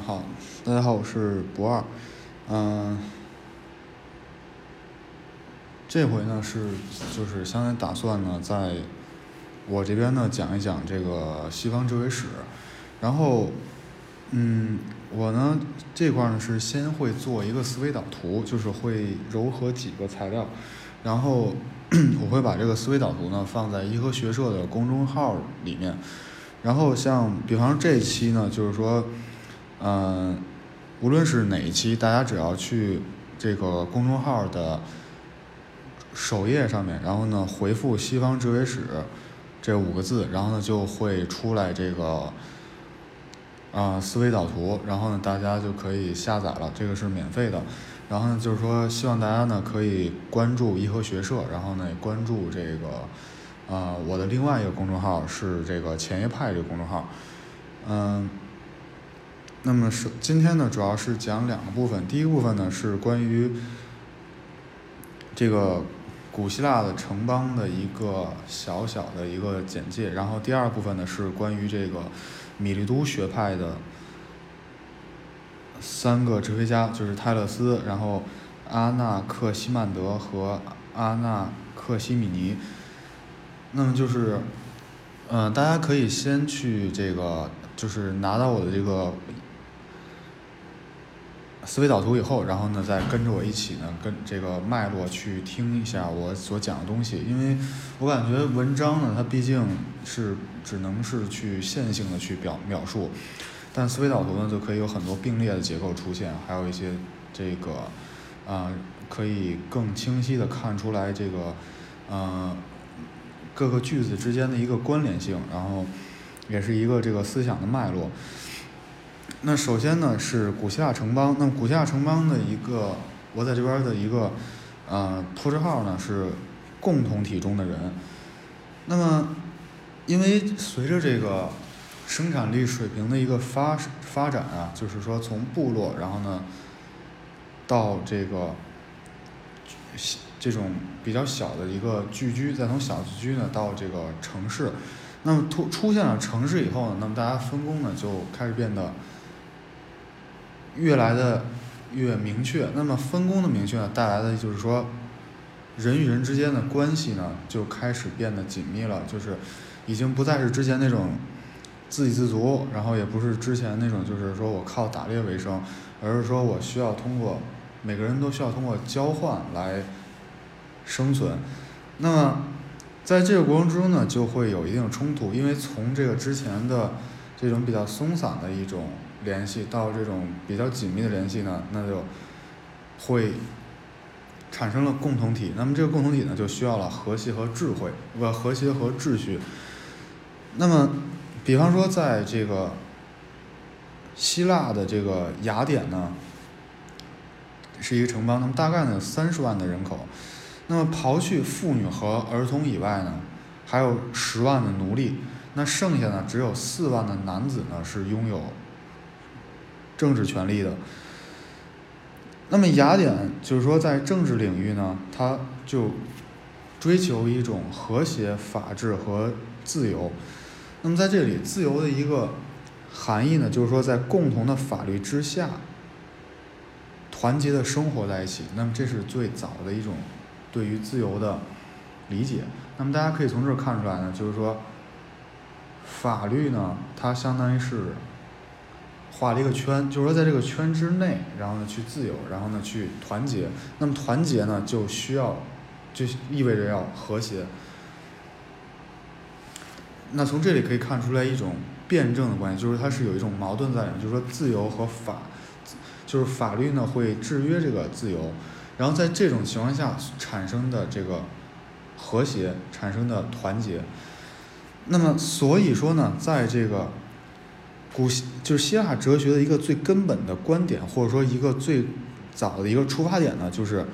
好，大家好，我是不二，嗯，这回呢是就是相当于打算呢在我这边呢讲一讲这个西方哲学史，然后嗯我呢这块呢是先会做一个思维导图，就是会糅合几个材料，然后我会把这个思维导图呢放在颐和学社的公众号里面，然后像比方说这一期呢就是说。嗯，无论是哪一期，大家只要去这个公众号的首页上面，然后呢回复“西方哲学史”这五个字，然后呢就会出来这个啊思维导图，然后呢大家就可以下载了，这个是免费的。然后呢就是说希望大家呢可以关注颐和学社，然后呢关注这个啊我的另外一个公众号是这个前叶派这个公众号，嗯。那么是今天呢，主要是讲两个部分。第一部分呢是关于这个古希腊的城邦的一个小小的一个简介，然后第二部分呢是关于这个米利都学派的三个哲学家，就是泰勒斯，然后阿纳克西曼德和阿纳克西米尼。那么就是，嗯，大家可以先去这个，就是拿到我的这个。思维导图以后，然后呢，再跟着我一起呢，跟这个脉络去听一下我所讲的东西。因为我感觉文章呢，它毕竟是只能是去线性的去表描述，但思维导图呢，就可以有很多并列的结构出现，还有一些这个啊，可以更清晰的看出来这个呃各个句子之间的一个关联性，然后也是一个这个思想的脉络。那首先呢是古希腊城邦，那古希腊城邦的一个我在这边的一个呃破折号呢是共同体中的人。那么因为随着这个生产力水平的一个发发展啊，就是说从部落然后呢到这个这种比较小的一个聚居，再从小聚居呢到这个城市，那么突出现了城市以后呢，那么大家分工呢就开始变得。越来的越明确，那么分工的明确呢，带来的就是说，人与人之间的关系呢，就开始变得紧密了，就是已经不再是之前那种自给自足，然后也不是之前那种就是说我靠打猎为生，而是说我需要通过每个人都需要通过交换来生存。那么在这个过程之中呢，就会有一定冲突，因为从这个之前的这种比较松散的一种。联系到这种比较紧密的联系呢，那就会产生了共同体。那么这个共同体呢，就需要了和谐和智慧，不和谐和秩序。那么，比方说在这个希腊的这个雅典呢，是一个城邦，那么大概呢有三十万的人口。那么刨去妇女和儿童以外呢，还有十万的奴隶。那剩下呢，只有四万的男子呢是拥有。政治权利的，那么雅典就是说，在政治领域呢，它就追求一种和谐、法治和自由。那么在这里，自由的一个含义呢，就是说在共同的法律之下，团结的生活在一起。那么这是最早的一种对于自由的理解。那么大家可以从这儿看出来呢，就是说，法律呢，它相当于是。画了一个圈，就是说在这个圈之内，然后呢去自由，然后呢去团结。那么团结呢就需要，就意味着要和谐。那从这里可以看出来一种辩证的关系，就是它是有一种矛盾在里面，就是说自由和法，就是法律呢会制约这个自由，然后在这种情况下产生的这个和谐，产生的团结。那么所以说呢，在这个。古希就是希腊哲学的一个最根本的观点，或者说一个最早的一个出发点呢，就是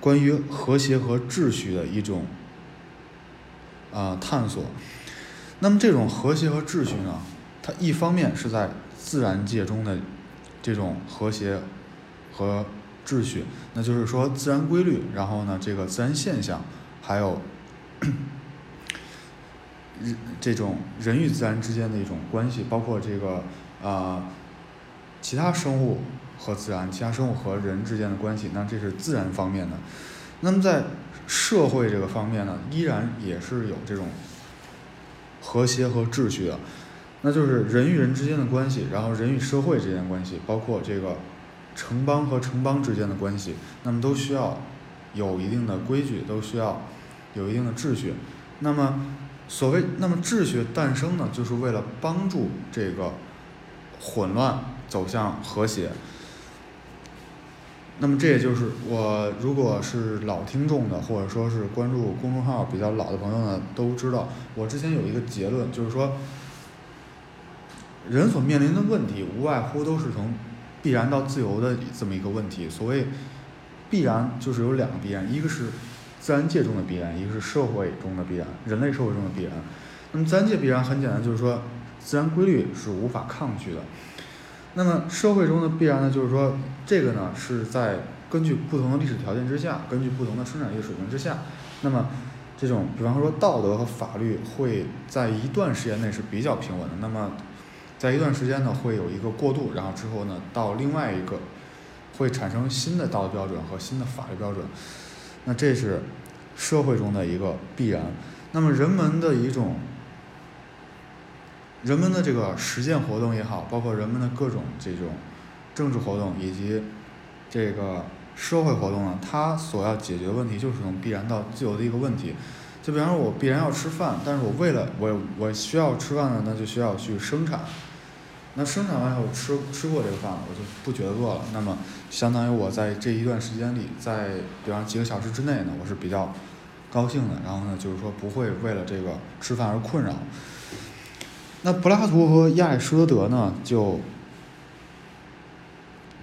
关于和谐和秩序的一种啊探索。那么这种和谐和秩序呢，它一方面是在自然界中的这种和谐和秩序，那就是说自然规律，然后呢这个自然现象，还有。这种人与自然之间的一种关系，包括这个啊其他生物和自然、其他生物和人之间的关系，那这是自然方面的。那么在社会这个方面呢，依然也是有这种和谐和秩序的，那就是人与人之间的关系，然后人与社会之间的关系，包括这个城邦和城邦之间的关系，那么都需要有一定的规矩，都需要有一定的秩序。那么所谓那么秩序诞生呢，就是为了帮助这个混乱走向和谐。那么这也就是我如果是老听众的，或者说是关注公众号比较老的朋友呢，都知道我之前有一个结论，就是说，人所面临的问题无外乎都是从必然到自由的这么一个问题。所谓必然，就是有两个必然，一个是自然界中的必然，一个是社会中的必然，人类社会中的必然。那么自然界必然很简单，就是说自然规律是无法抗拒的。那么社会中的必然呢，就是说，这个呢是在根据不同的历史条件之下，根据不同的生产力水平之下，那么这种比方说道德和法律会在一段时间内是比较平稳的。那么在一段时间呢会有一个过渡，然后之后呢到另外一个会产生新的道德标准和新的法律标准。那这是社会中的一个必然。那么人们的一种。人们的这个实践活动也好，包括人们的各种这种政治活动以及这个社会活动呢，它所要解决问题就是从必然到自由的一个问题。就比方说，我必然要吃饭，但是我为了我我需要吃饭呢，那就需要去生产。那生产完以后吃吃过这个饭，我就不觉得饿了。那么相当于我在这一段时间里，在比方几个小时之内呢，我是比较高兴的。然后呢，就是说不会为了这个吃饭而困扰。那柏拉图和亚里士多德呢，就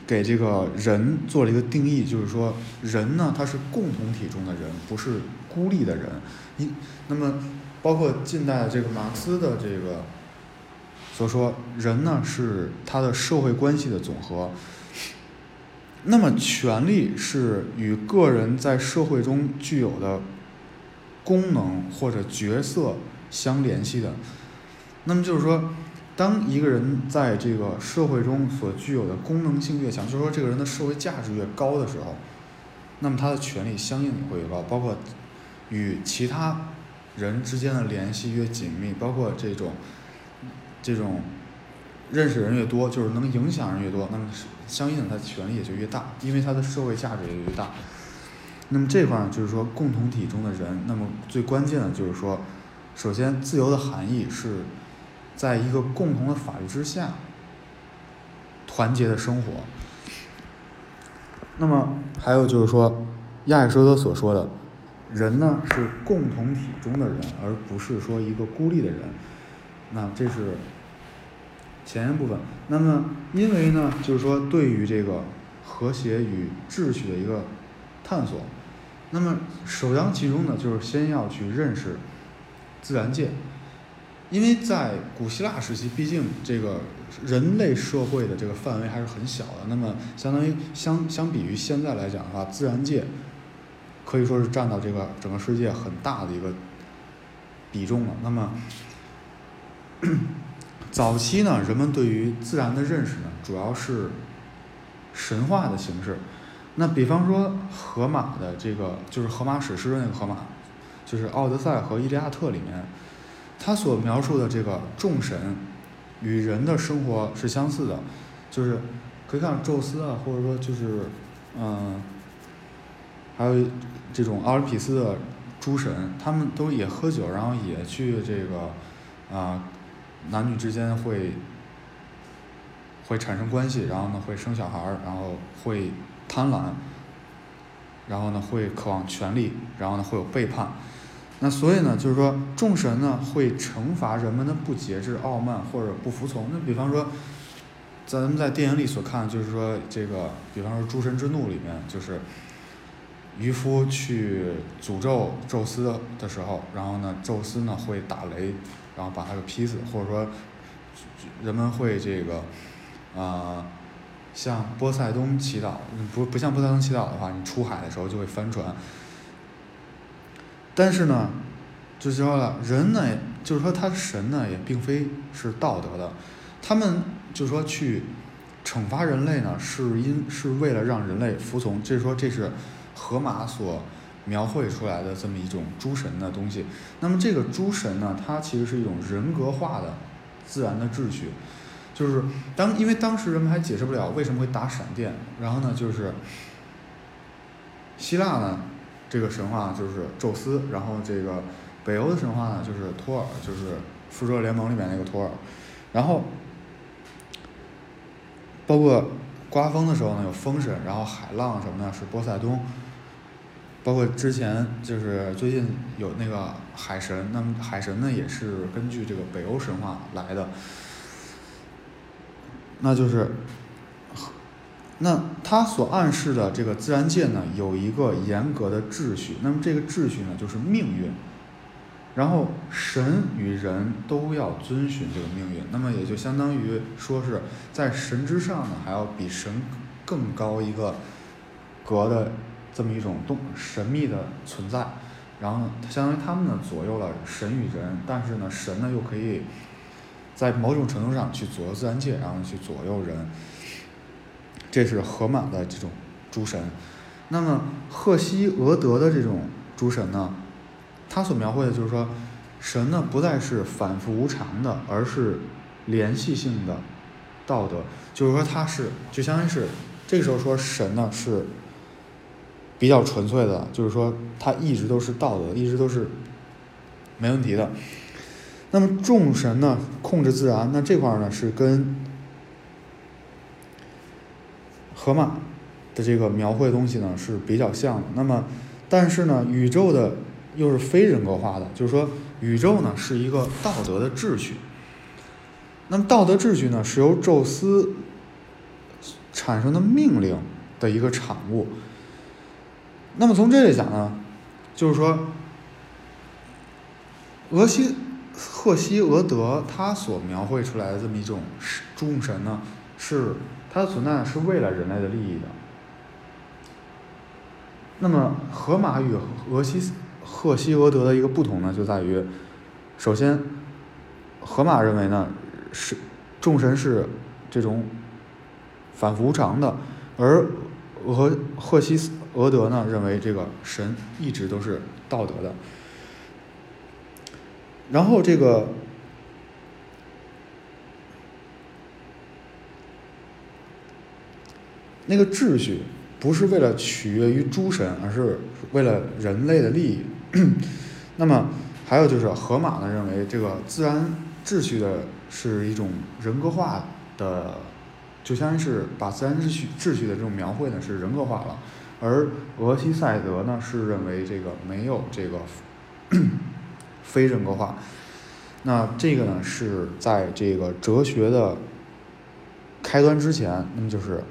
给这个人做了一个定义，就是说，人呢，他是共同体中的人，不是孤立的人。一，那么包括近代这个马克思的这个所以说，人呢是他的社会关系的总和。那么，权力是与个人在社会中具有的功能或者角色相联系的。那么就是说，当一个人在这个社会中所具有的功能性越强，就是说这个人的社会价值越高的时候，那么他的权利相应也会越高，包括与其他人之间的联系越紧密，包括这种这种认识人越多，就是能影响人越多，那么相应的他权力也就越大，因为他的社会价值也就越大。那么这块呢，就是说共同体中的人，那么最关键的就是说，首先自由的含义是。在一个共同的法律之下，团结的生活。那么还有就是说，亚里士多德所说的，人呢是共同体中的人，而不是说一个孤立的人。那这是前沿部分。那么因为呢，就是说对于这个和谐与秩序的一个探索，那么首当其冲的就是先要去认识自然界。因为在古希腊时期，毕竟这个人类社会的这个范围还是很小的。那么，相当于相相比于现在来讲的话，自然界可以说是占到这个整个世界很大的一个比重了。那么，早期呢，人们对于自然的认识呢，主要是神话的形式。那比方说，荷马的这个就是荷马史诗的那个荷马，就是《奥德赛》和《伊利亚特》里面。他所描述的这个众神与人的生活是相似的，就是可以看宙斯啊，或者说就是嗯，还有这种奥林匹斯的诸神，他们都也喝酒，然后也去这个啊男女之间会会产生关系，然后呢会生小孩儿，然后会贪婪，然后呢会渴望权力，然后呢会有背叛。那所以呢，就是说众神呢会惩罚人们的不节制、傲慢或者不服从。那比方说，咱们在电影里所看，就是说这个，比方说《诸神之怒》里面，就是渔夫去诅咒宙斯的时候，然后呢，宙斯呢会打雷，然后把他给劈死，或者说人们会这个啊向波塞冬祈祷，不不向波塞冬祈祷的话，你出海的时候就会翻船。但是呢，就是说了，人呢，就是说他神呢也并非是道德的，他们就说去惩罚人类呢，是因是为了让人类服从，就是说这是荷马所描绘出来的这么一种诸神的东西。那么这个诸神呢，它其实是一种人格化的自然的秩序，就是当因为当时人们还解释不了为什么会打闪电，然后呢就是希腊呢这个神话就是宙斯，然后这个北欧的神话呢就是托尔，就是复仇者联盟里面那个托尔，然后。包括刮风的时候呢，有风神，然后海浪什么的是波塞冬。包括之前就是最近有那个海神，那么海神呢也是根据这个北欧神话来的。那就是，那它所暗示的这个自然界呢，有一个严格的秩序，那么这个秩序呢就是命运。然后神与人都要遵循这个命运，那么也就相当于说是在神之上呢，还要比神更高一个格的这么一种动神秘的存在。然后相当于他们呢左右了神与人，但是呢神呢又可以在某种程度上去左右自然界，然后去左右人。这是荷马的这种诸神。那么赫西俄德的这种诸神呢？他所描绘的就是说，神呢不再是反复无常的，而是联系性的道德。就是说，他是就相当于是这个时候说神呢是比较纯粹的，就是说他一直都是道德，一直都是没问题的。那么众神呢控制自然，那这块呢是跟河马的这个描绘东西呢是比较像的。那么但是呢宇宙的。又是非人格化的，就是说，宇宙呢是一个道德的秩序。那么道德秩序呢是由宙斯产生的命令的一个产物。那么从这里讲呢，就是说，俄西赫西俄德他所描绘出来的这么一种众神呢，是它的存在是为了人类的利益的。那么荷马与俄西。赫西俄德的一个不同呢，就在于，首先，荷马认为呢是众神是这种反复无常的，而俄赫西斯俄德呢认为这个神一直都是道德的。然后这个那个秩序不是为了取悦于诸神，而是为了人类的利益。那么还有就是，河马呢认为这个自然秩序的是一种人格化的，就相当于是把自然秩序秩序的这种描绘呢是人格化了，而俄西塞德呢是认为这个没有这个 非人格化。那这个呢是在这个哲学的开端之前，那么就是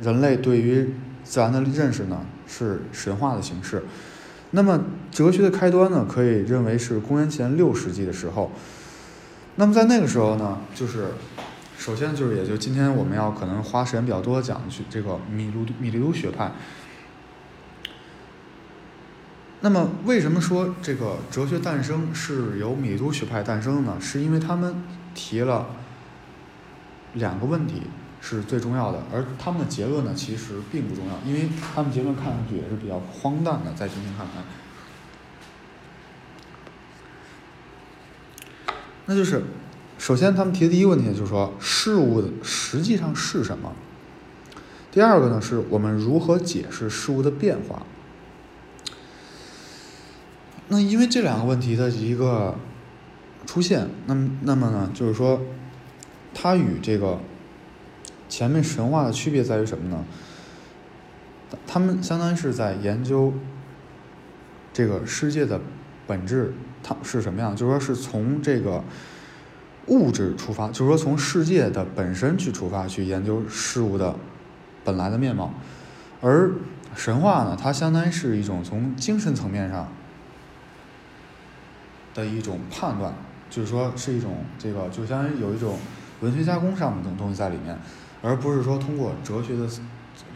人类对于自然的认识呢。是神话的形式，那么哲学的开端呢，可以认为是公元前六世纪的时候。那么在那个时候呢，就是首先就是也就今天我们要可能花时间比较多讲去这个米卢米利都学派。那么为什么说这个哲学诞生是由米利都学派诞生呢？是因为他们提了两个问题。是最重要的，而他们的结论呢，其实并不重要，因为他们结论看上去也是比较荒诞的，在今天看来。那就是，首先他们提的第一个问题就是说，事物实际上是什么？第二个呢，是我们如何解释事物的变化？那因为这两个问题的一个出现，那么那么呢，就是说，它与这个。前面神话的区别在于什么呢？他们相当于是在研究这个世界的本质，它是什么样？就是说是从这个物质出发，就是说从世界的本身去出发去研究事物的本来的面貌。而神话呢，它相当于是一种从精神层面上的一种判断，就是说是一种这个，就相当于有一种文学加工上的东西在里面。而不是说通过哲学的，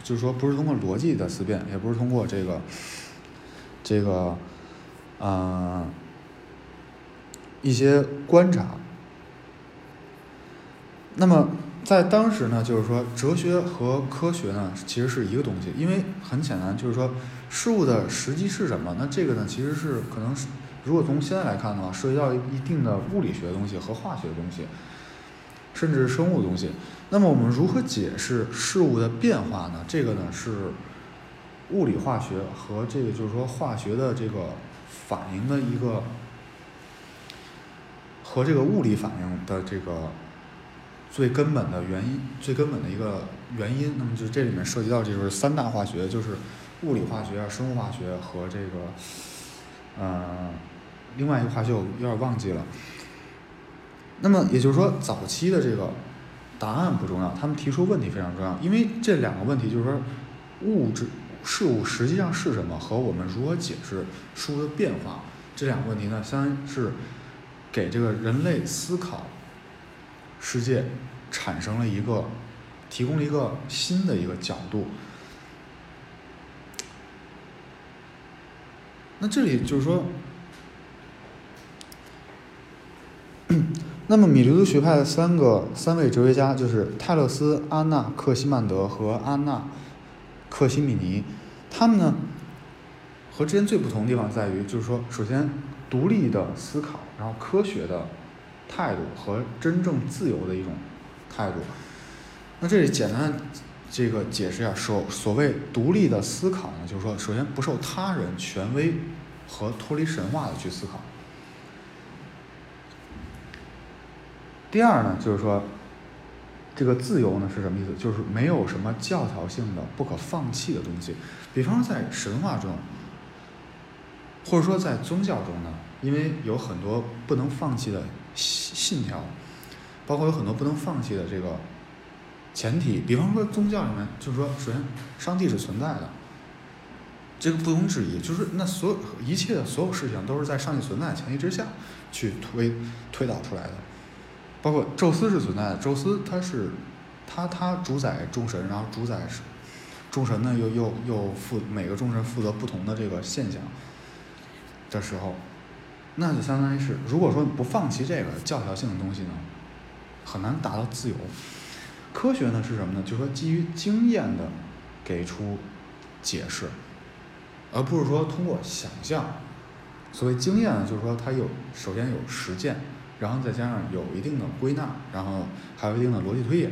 就是说不是通过逻辑的思辨，也不是通过这个，这个，呃，一些观察。那么在当时呢，就是说哲学和科学呢其实是一个东西，因为很简单，就是说事物的实际是什么？那这个呢其实是可能是，如果从现在来看的话，涉及到一定的物理学的东西和化学的东西，甚至是生物的东西。那么我们如何解释事物的变化呢？这个呢是物理化学和这个就是说化学的这个反应的一个和这个物理反应的这个最根本的原因，最根本的一个原因。那么就这里面涉及到这就是三大化学，就是物理化学、生物化学和这个呃另外一个化学我有点忘记了。那么也就是说，早期的这个。答案不重要，他们提出问题非常重要，因为这两个问题就是说，物质事物实际上是什么和我们如何解释事物的变化这两个问题呢，相当是给这个人类思考世界产生了一个提供了一个新的一个角度。那这里就是说。那么，米留兹学派的三个三位哲学家就是泰勒斯、阿纳克西曼德和阿纳克西米尼，他们呢和之间最不同的地方在于，就是说，首先独立的思考，然后科学的态度和真正自由的一种态度。那这里简单这个解释一下，所所谓独立的思考呢，就是说，首先不受他人权威和脱离神话的去思考。第二呢，就是说，这个自由呢是什么意思？就是没有什么教条性的、不可放弃的东西。比方说在神话中，或者说在宗教中呢，因为有很多不能放弃的信信条，包括有很多不能放弃的这个前提。比方说宗教里面，就是说，首先上帝是存在的，这个不容置疑。就是那所有一切的所有事情都是在上帝存在的前提之下去推推导出来的。包括宙斯是存在的，宙斯他是，他他主宰众神，然后主宰是众神呢，又又又负每个众神负责不同的这个现象的时候，那就相当于是，如果说不放弃这个教条性的东西呢，很难达到自由。科学呢是什么呢？就是说基于经验的给出解释，而不是说通过想象。所谓经验呢，就是说它有首先有实践。然后再加上有一定的归纳，然后还有一定的逻辑推演，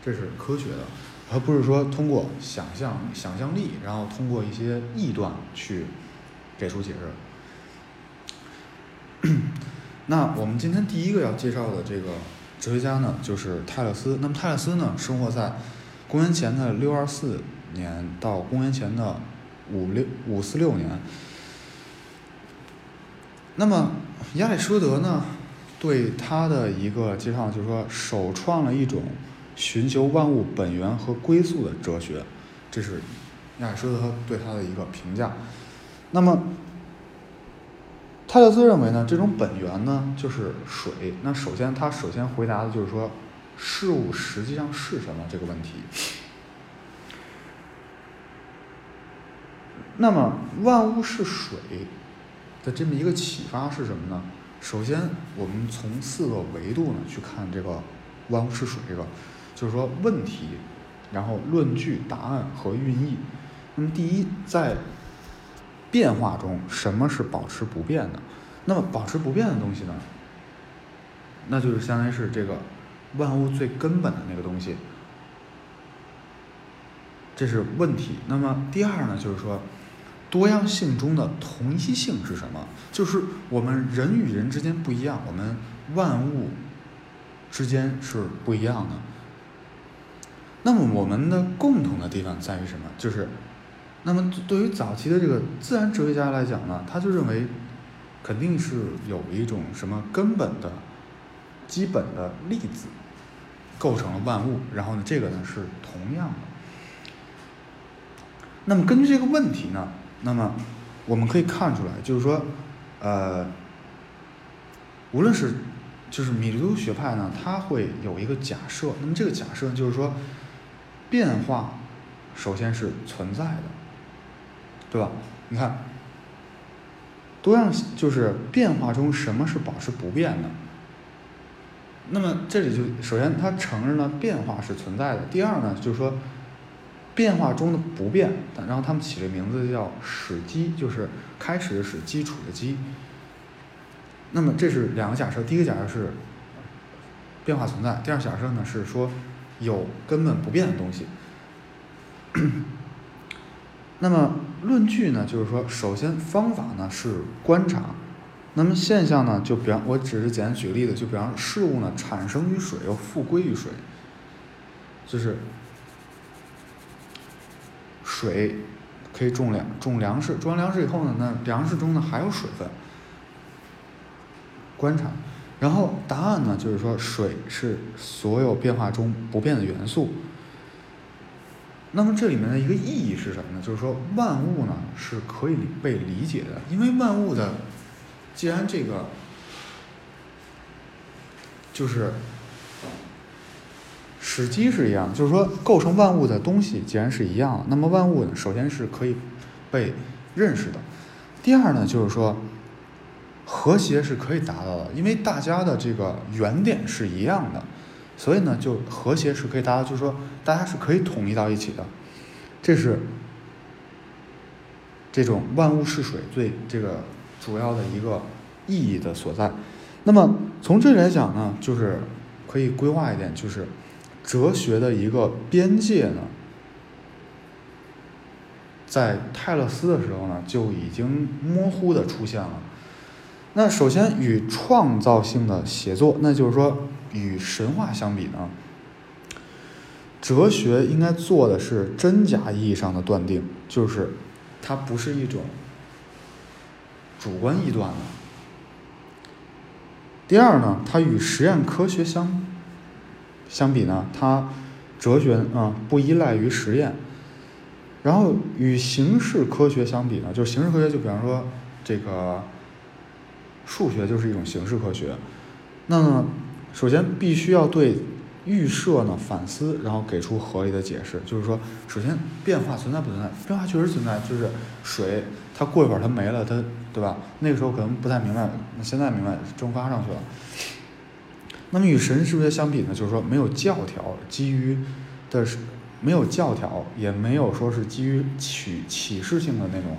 这是科学的，而不是说通过想象、想象力，然后通过一些臆断去给出解释。那我们今天第一个要介绍的这个哲学家呢，就是泰勒斯。那么泰勒斯呢，生活在公元前的六二四年到公元前的五六五四六年。那么亚里士多德呢？对他的一个介绍就是说，首创了一种寻求万物本源和归宿的哲学，这是亚里士多德对他的一个评价。那么，泰勒斯认为呢，这种本源呢就是水。那首先，他首先回答的就是说，事物实际上是什么这个问题。那么，万物是水的这么一个启发是什么呢？首先，我们从四个维度呢去看这个万物是水这个，就是说问题，然后论据、答案和寓意。那么第一，在变化中，什么是保持不变的？那么保持不变的东西呢？那就是相当于是这个万物最根本的那个东西，这是问题。那么第二呢，就是说。多样性中的同一性是什么？就是我们人与人之间不一样，我们万物之间是不一样的。那么我们的共同的地方在于什么？就是，那么对于早期的这个自然哲学家来讲呢，他就认为肯定是有一种什么根本的、基本的粒子构成了万物，然后呢，这个呢是同样的。那么根据这个问题呢？那么，我们可以看出来，就是说，呃，无论是就是米留学派呢，它会有一个假设。那么这个假设就是说，变化首先是存在的，对吧？你看，多样性就是变化中什么是保持不变的？那么这里就首先他承认了变化是存在的，第二呢就是说变化中的不变，然后他们起了名字叫始基，就是开始的始，基础的基。那么这是两个假设，第一个假设是变化存在，第二假设呢是说有根本不变的东西。那么论据呢，就是说，首先方法呢是观察，那么现象呢，就比方，我只是简单举个例子，就比方事物呢产生于水又复归于水，就是水可以种粮种粮食，种完粮食以后呢，那粮食中呢还有水分，观察，然后答案呢就是说水是所有变化中不变的元素。那么这里面的一个意义是什么呢？就是说万物呢是可以被理解的，因为万物的，既然这个就是史基是一样，就是说构成万物的东西既然是一样，那么万物呢首先是可以被认识的，第二呢就是说和谐是可以达到的，因为大家的这个原点是一样的。所以呢，就和谐是可以达到，就是说大家是可以统一到一起的，这是这种万物是水最这个主要的一个意义的所在。那么从这里来讲呢，就是可以规划一点，就是哲学的一个边界呢，在泰勒斯的时候呢就已经模糊的出现了。那首先与创造性的写作，那就是说。与神话相比呢，哲学应该做的是真假意义上的断定，就是它不是一种主观臆断的。第二呢，它与实验科学相相比呢，它哲学啊不依赖于实验。然后与形式科学相比呢，就是形式科学，就比方说这个数学就是一种形式科学，那么。首先，必须要对预设呢反思，然后给出合理的解释。就是说，首先变化存在不存在？变化确实存在，就是水它过一会儿它没了，它对吧？那个时候可能不太明白，那现在明白蒸发上去了。那么与神是不是相比呢？就是说没有教条，基于的是没有教条，也没有说是基于启启示性的那种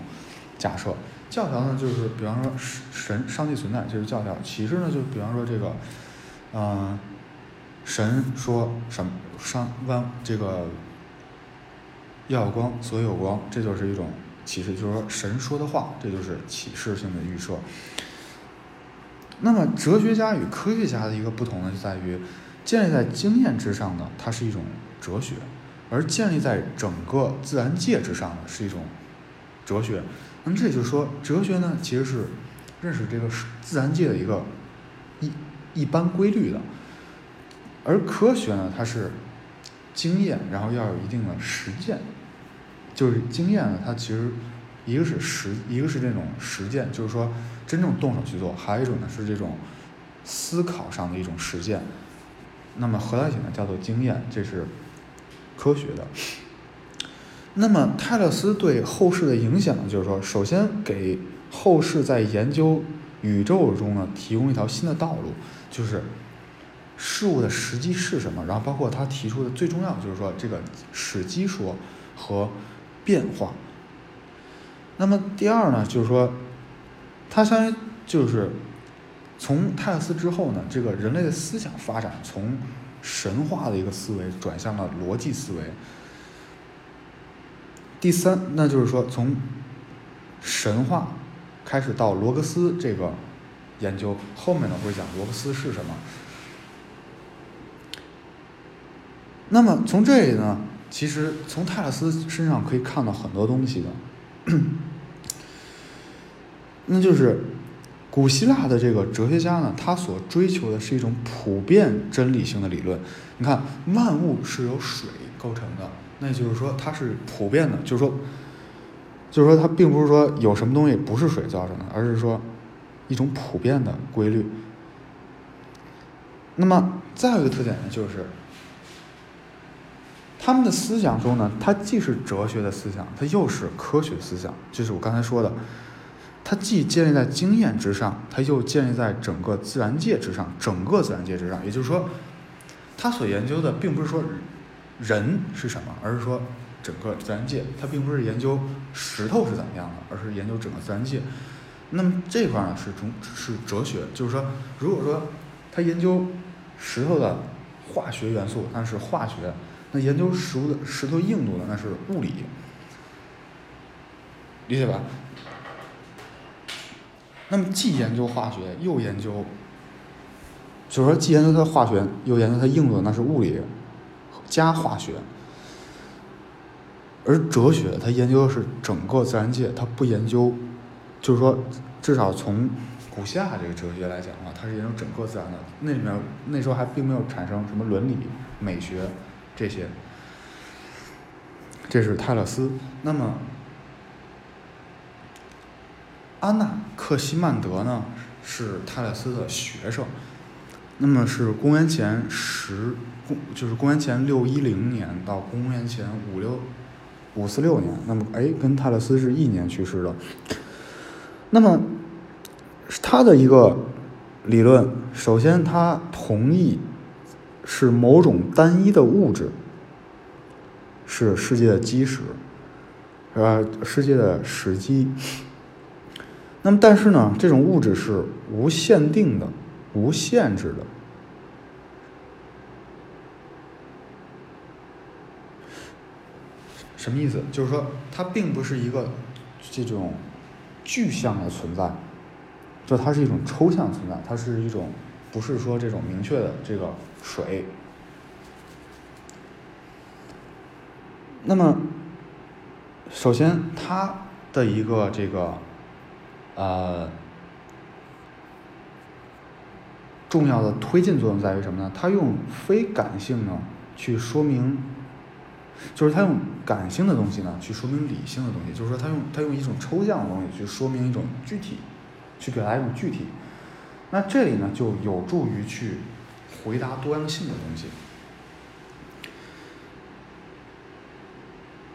假设。教条呢，就是比方说神上帝存在，这是教条；启示呢，就比方说这个。嗯，神说什么上万这个要有光，所以有光，这就是一种启示，就是说神说的话，这就是启示性的预设。那么哲学家与科学家的一个不同呢，就在于建立在经验之上的，它是一种哲学；而建立在整个自然界之上的，是一种哲学。那么这也就是说，哲学呢，其实是认识这个自然界的一个一。般规律的，而科学呢，它是经验，然后要有一定的实践。就是经验呢，它其实一个是实，一个是这种实践，就是说真正动手去做；还有一种呢是这种思考上的一种实践。那么合在一起呢，叫做经验，这是科学的。那么泰勒斯对后世的影响呢，就是说，首先给后世在研究宇宙中呢提供一条新的道路。就是事物的时机是什么？然后包括他提出的最重要就是说这个时机说和变化。那么第二呢，就是说，他相当于就是从泰勒斯之后呢，这个人类的思想发展从神话的一个思维转向了逻辑思维。第三，那就是说从神话开始到罗格斯这个。研究后面呢会讲罗格斯是什么。那么从这里呢，其实从泰勒斯身上可以看到很多东西的，那就是古希腊的这个哲学家呢，他所追求的是一种普遍真理性的理论。你看，万物是由水构成的，那就是说它是普遍的，就是说，就是说它并不是说有什么东西不是水造成的，而是说。一种普遍的规律。那么再有一个特点呢，就是他们的思想中呢，它既是哲学的思想，它又是科学思想。就是我刚才说的，它既建立在经验之上，它又建立在整个自然界之上，整个自然界之上。也就是说，他所研究的并不是说人是什么，而是说整个自然界。它并不是研究石头是怎么样的，而是研究整个自然界。那么这块呢是中是哲学，就是说，如果说他研究石头的化学元素，那是化学；那研究石的石头硬度的，那是物理。理解吧？那么既研究化学，又研究，就是说既研究它化学，又研究它硬度，那是物理加化学。而哲学，它研究的是整个自然界，它不研究。就是说，至少从古希腊这个哲学来讲的话，它是研究整个自然的。那里面那时候还并没有产生什么伦理、美学这些。这是泰勒斯。那么，安娜克西曼德呢，是泰勒斯的学生。那么是公元前十公，就是公元前六一零年到公元前五六五四六年。那么，哎，跟泰勒斯是一年去世的。那么，他的一个理论，首先他同意是某种单一的物质是世界的基石，呃，世界的始基。那么，但是呢，这种物质是无限定的、无限制的。什么意思？就是说，它并不是一个这种。具象的存在，就它是一种抽象存在，它是一种不是说这种明确的这个水。那么，首先它的一个这个呃重要的推进作用在于什么呢？它用非感性呢去说明。就是它用感性的东西呢，去说明理性的东西。就是说，他用他用一种抽象的东西去说明一种具体，去表达一种具体。那这里呢，就有助于去回答多样性的东西。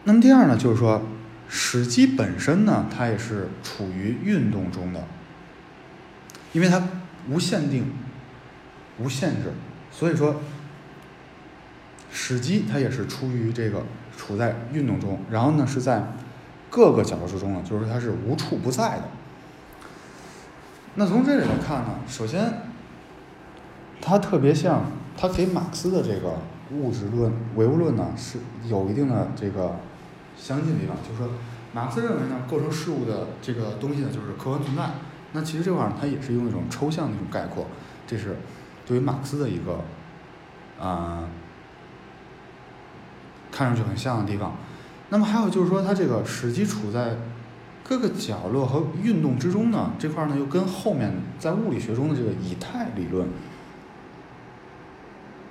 那么第二呢，就是说，史记本身呢，它也是处于运动中的，因为它无限定、无限制，所以说。史记它也是出于这个处在运动中，然后呢是在各个角落之中呢，就是它是无处不在的。那从这里来看呢，首先它特别像，它给马克思的这个物质论、唯物论呢是有一定的这个相近的地方，就是说马克思认为呢，构成事物的这个东西呢就是客观存在。那其实这块儿它也是用一种抽象的一种概括，这是对于马克思的一个啊。看上去很像的地方，那么还有就是说，它这个实际处在各个角落和运动之中呢，这块呢又跟后面在物理学中的这个以太理论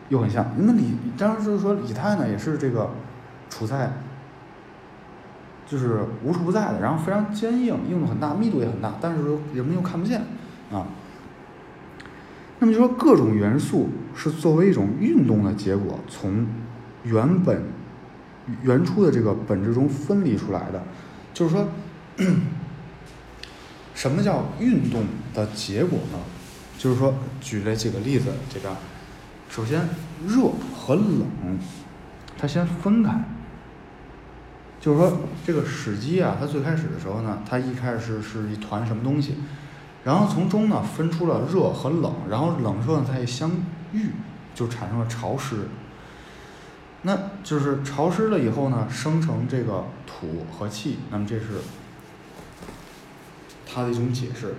又很像。那么李当然就是说，以太呢也是这个处在就是无处不在的，然后非常坚硬，硬度很大，密度也很大，但是人们又看不见啊。那么就说各种元素是作为一种运动的结果，从原本。原初的这个本质中分离出来的，就是说，什么叫运动的结果呢？就是说，举了几个例子，这个，首先热和冷，它先分开。就是说，这个史机啊，它最开始的时候呢，它一开始是一团什么东西，然后从中呢分出了热和冷，然后冷热呢它一相遇，就产生了潮湿。那就是潮湿了以后呢，生成这个土和气，那么这是它的一种解释。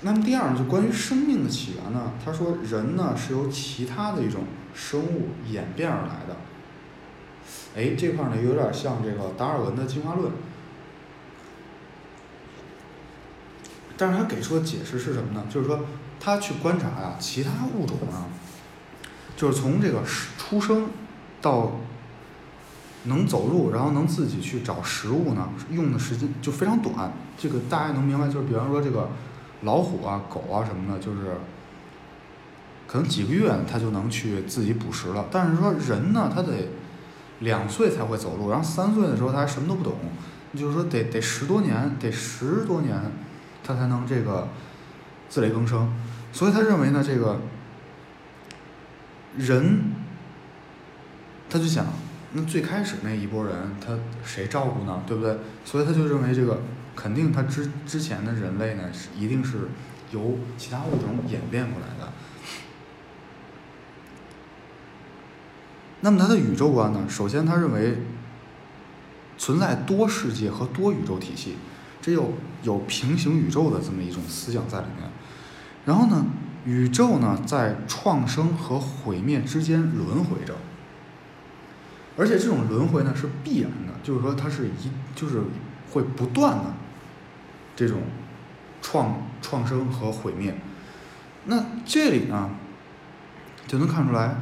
那么第二呢，就关于生命的起源呢，他说人呢是由其他的一种生物演变而来的。哎，这块呢有点像这个达尔文的进化论，但是他给出的解释是什么呢？就是说他去观察呀，其他物种啊。就是从这个出生到能走路，然后能自己去找食物呢，用的时间就非常短。这个大家能明白，就是比方说这个老虎啊、狗啊什么的，就是可能几个月它就能去自己捕食了。但是说人呢，他得两岁才会走路，然后三岁的时候他还什么都不懂。就是说得得十多年，得十多年，他才能这个自力更生。所以他认为呢，这个人，他就想，那最开始那一波人，他谁照顾呢？对不对？所以他就认为这个肯定他之之前的人类呢，是一定是由其他物种演变过来的。那么他的宇宙观呢？首先他认为存在多世界和多宇宙体系，这有有平行宇宙的这么一种思想在里面。然后呢，宇宙呢在创生和毁灭之间轮回着，而且这种轮回呢是必然的，就是说它是一就是会不断的这种创创生和毁灭。那这里呢就能看出来，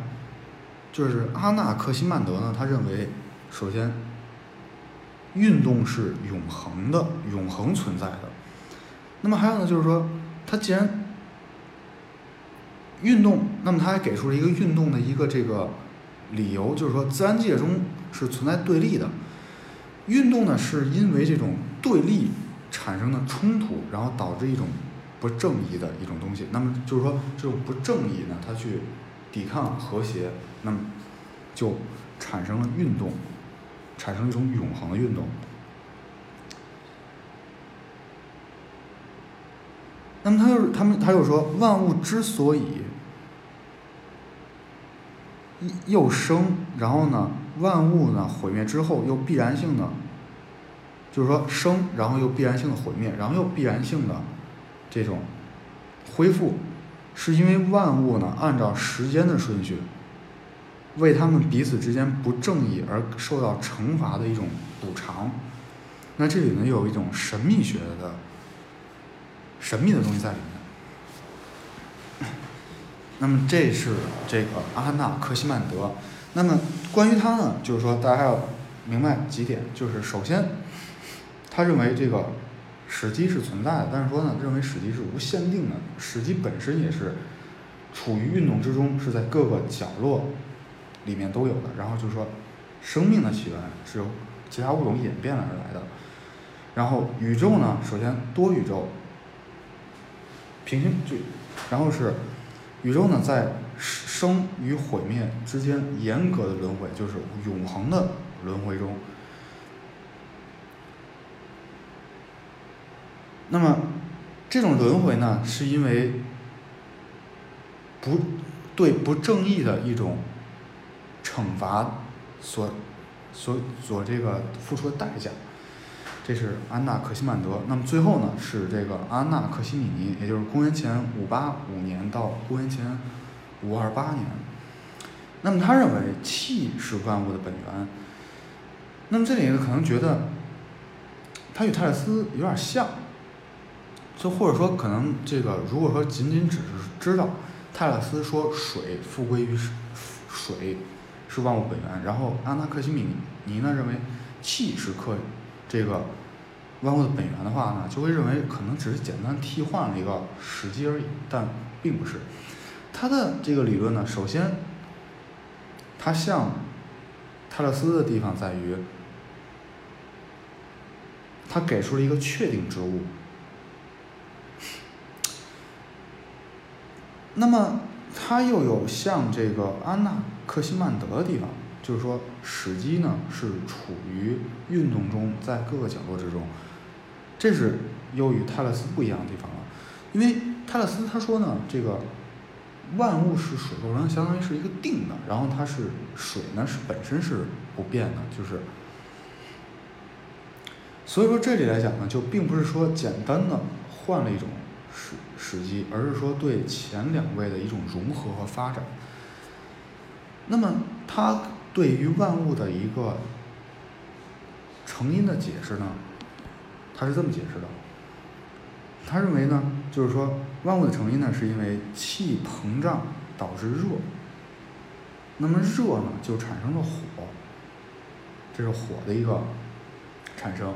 就是阿纳克西曼德呢，他认为首先运动是永恒的，永恒存在的。那么还有呢，就是说他既然运动，那么他还给出了一个运动的一个这个理由，就是说自然界中是存在对立的，运动呢是因为这种对立产生的冲突，然后导致一种不正义的一种东西。那么就是说这种不正义呢，它去抵抗和谐，那么就产生了运动，产生一种永恒的运动。那么他又他们他又说，万物之所以又生，然后呢，万物呢毁灭之后又必然性的，就是说生，然后又必然性的毁灭，然后又必然性的这种恢复，是因为万物呢按照时间的顺序，为他们彼此之间不正义而受到惩罚的一种补偿。那这里呢有一种神秘学的。神秘的东西在里面。那么这是这个阿纳克西曼德。那么关于他呢，就是说大家要明白几点，就是首先，他认为这个史记是存在的，但是说呢，认为史记是无限定的，史记本身也是处于运动之中，是在各个角落里面都有的。然后就是说，生命的起源是由其他物种演变而来的。然后宇宙呢，首先多宇宙。平行就，然后是宇宙呢，在生与毁灭之间严格的轮回，就是永恒的轮回中。那么这种轮回呢，是因为不对不正义的一种惩罚所所所这个付出的代价。这是安纳克西曼德，那么最后呢是这个安纳克西米尼，也就是公元前五八五年到公元前五二八年。那么他认为气是万物的本源。那么这里呢可能觉得他与泰勒斯有点像，就或者说可能这个如果说仅仅只是知道泰勒斯说水复归于水是万物本源，然后安纳克西米尼呢认为气是克。这个万物的本源的话呢，就会认为可能只是简单替换了一个时机而已，但并不是。他的这个理论呢，首先，他像泰勒斯的地方在于，他给出了一个确定之物。那么，他又有像这个安娜克西曼德的地方。就是说，史基呢是处于运动中，在各个角落之中，这是又与泰勒斯不一样的地方了。因为泰勒斯他说呢，这个万物是水构成，相当于是一个定的，然后它是水呢是本身是不变的，就是，所以说这里来讲呢，就并不是说简单的换了一种史史基，而是说对前两位的一种融合和发展。那么他。对于万物的一个成因的解释呢，他是这么解释的。他认为呢，就是说万物的成因呢，是因为气膨胀导致热，那么热呢就产生了火，这是火的一个产生。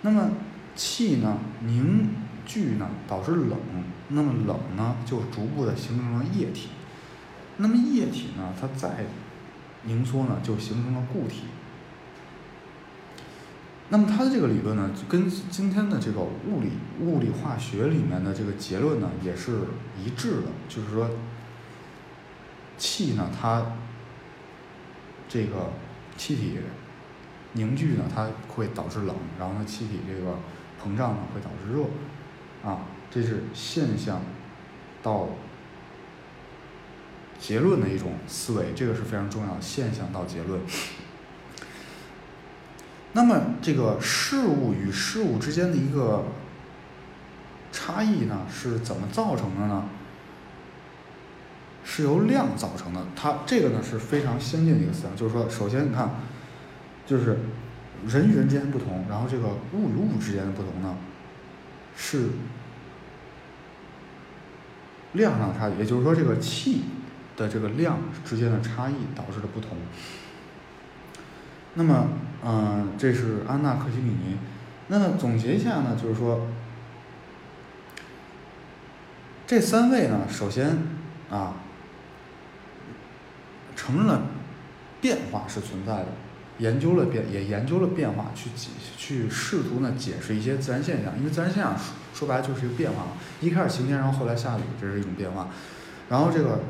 那么气呢凝聚呢导致冷，那么冷呢就逐步的形成了液体，那么液体呢它在凝缩呢，就形成了固体。那么它的这个理论呢，跟今天的这个物理物理化学里面的这个结论呢，也是一致的，就是说，气呢，它这个气体凝聚呢，它会导致冷，然后呢，气体这个膨胀呢，会导致热，啊，这是现象到结论的一种思维，这个是非常重要，现象到结论。那么，这个事物与事物之间的一个差异呢，是怎么造成的呢？是由量造成的。它这个呢是非常先进的一个思想，就是说，首先你看，就是人与人之间不同，然后这个物与物之间的不同呢，是量上的差异，也就是说，这个气的这个量之间的差异导致的不同。那么，嗯，这是安娜·克西米尼。那么总结一下呢，就是说，这三位呢，首先啊，承认了变化是存在的，研究了变，也研究了变化，去解，去试图呢解释一些自然现象。因为自然现象说说白了就是一个变化嘛，一开始晴天，然后后来下雨，这是一种变化。然后这个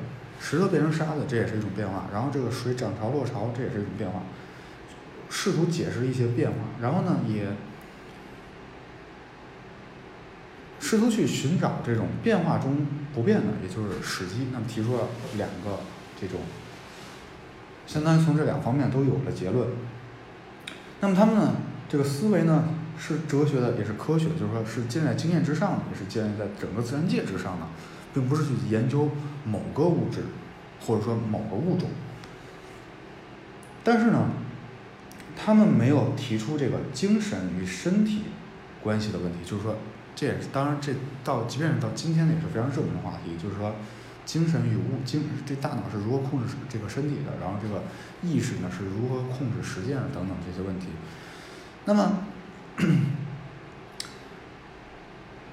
石头变成沙子，这也是一种变化。然后这个水涨潮落潮，这也是一种变化。试图解释一些变化，然后呢，也试图去寻找这种变化中不变的，也就是史记。那么提出了两个这种，相当于从这两方面都有了结论。那么他们呢，这个思维呢是哲学的，也是科学，就是说是建立在经验之上的，也是建立在整个自然界之上的，并不是去研究某个物质或者说某个物种。但是呢。他们没有提出这个精神与身体关系的问题，就是说，这也是当然，这到即便是到今天也是非常热门的话题，就是说，精神与物精这大脑是如何控制这个身体的，然后这个意识呢是如何控制实践等等这些问题。那么，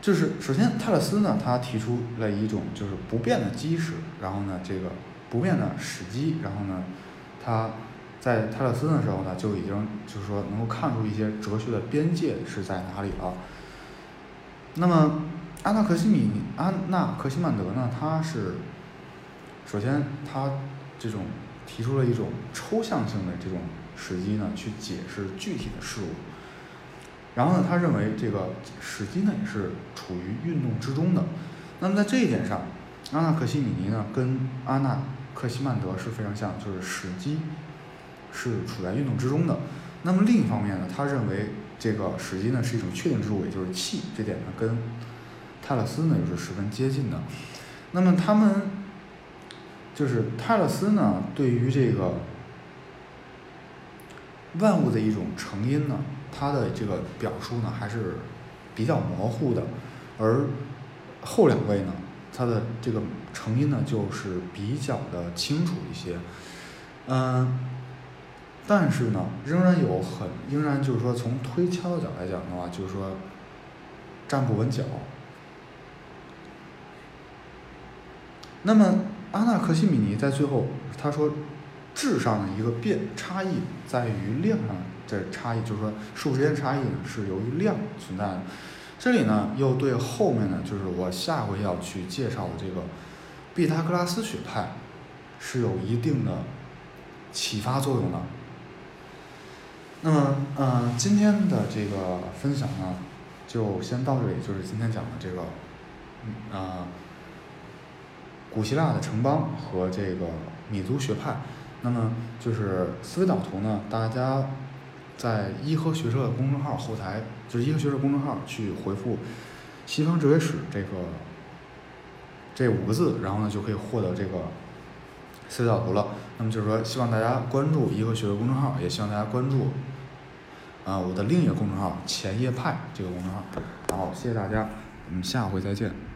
就是首先泰勒斯呢，他提出了一种就是不变的基石，然后呢，这个不变的时机，然后呢，他。在泰勒斯的时候呢，就已经就是说能够看出一些哲学的边界是在哪里了。那么，安娜克西米安娜克西曼德呢，他是首先他这种提出了一种抽象性的这种时机呢，去解释具体的事物。然后呢，他认为这个史基呢也是处于运动之中的。那么在这一点上，安纳克西米尼呢跟阿纳克西曼德是非常像，就是史基。是处在运动之中的。那么另一方面呢，他认为这个史基呢是一种确定之物，也就是气。这点呢跟泰勒斯呢又是十分接近的。那么他们就是泰勒斯呢对于这个万物的一种成因呢，他的这个表述呢还是比较模糊的。而后两位呢，他的这个成因呢就是比较的清楚一些。嗯。但是呢，仍然有很，仍然就是说，从推敲的角度来讲的话，就是说，站不稳脚。那么，阿纳克西米尼在最后他说，质上的一个变差异在于量上的差异，就是说，数之间差异呢是由于量存在的。这里呢，又对后面呢，就是我下回要去介绍的这个毕达哥拉斯学派是有一定的启发作用的。那么，嗯，今天的这个分享呢，就先到这里。就是今天讲的这个，呃，古希腊的城邦和这个米族学派。那么，就是思维导图呢，大家在伊和学社的公众号后台，就是伊和学社公众号去回复“西方哲学史”这个这五个字，然后呢，就可以获得这个思维导图了。那么就是说，希望大家关注颐和学社公众号，也希望大家关注啊我的另一个公众号“前夜派”这个公众号。好，谢谢大家，我们下回再见。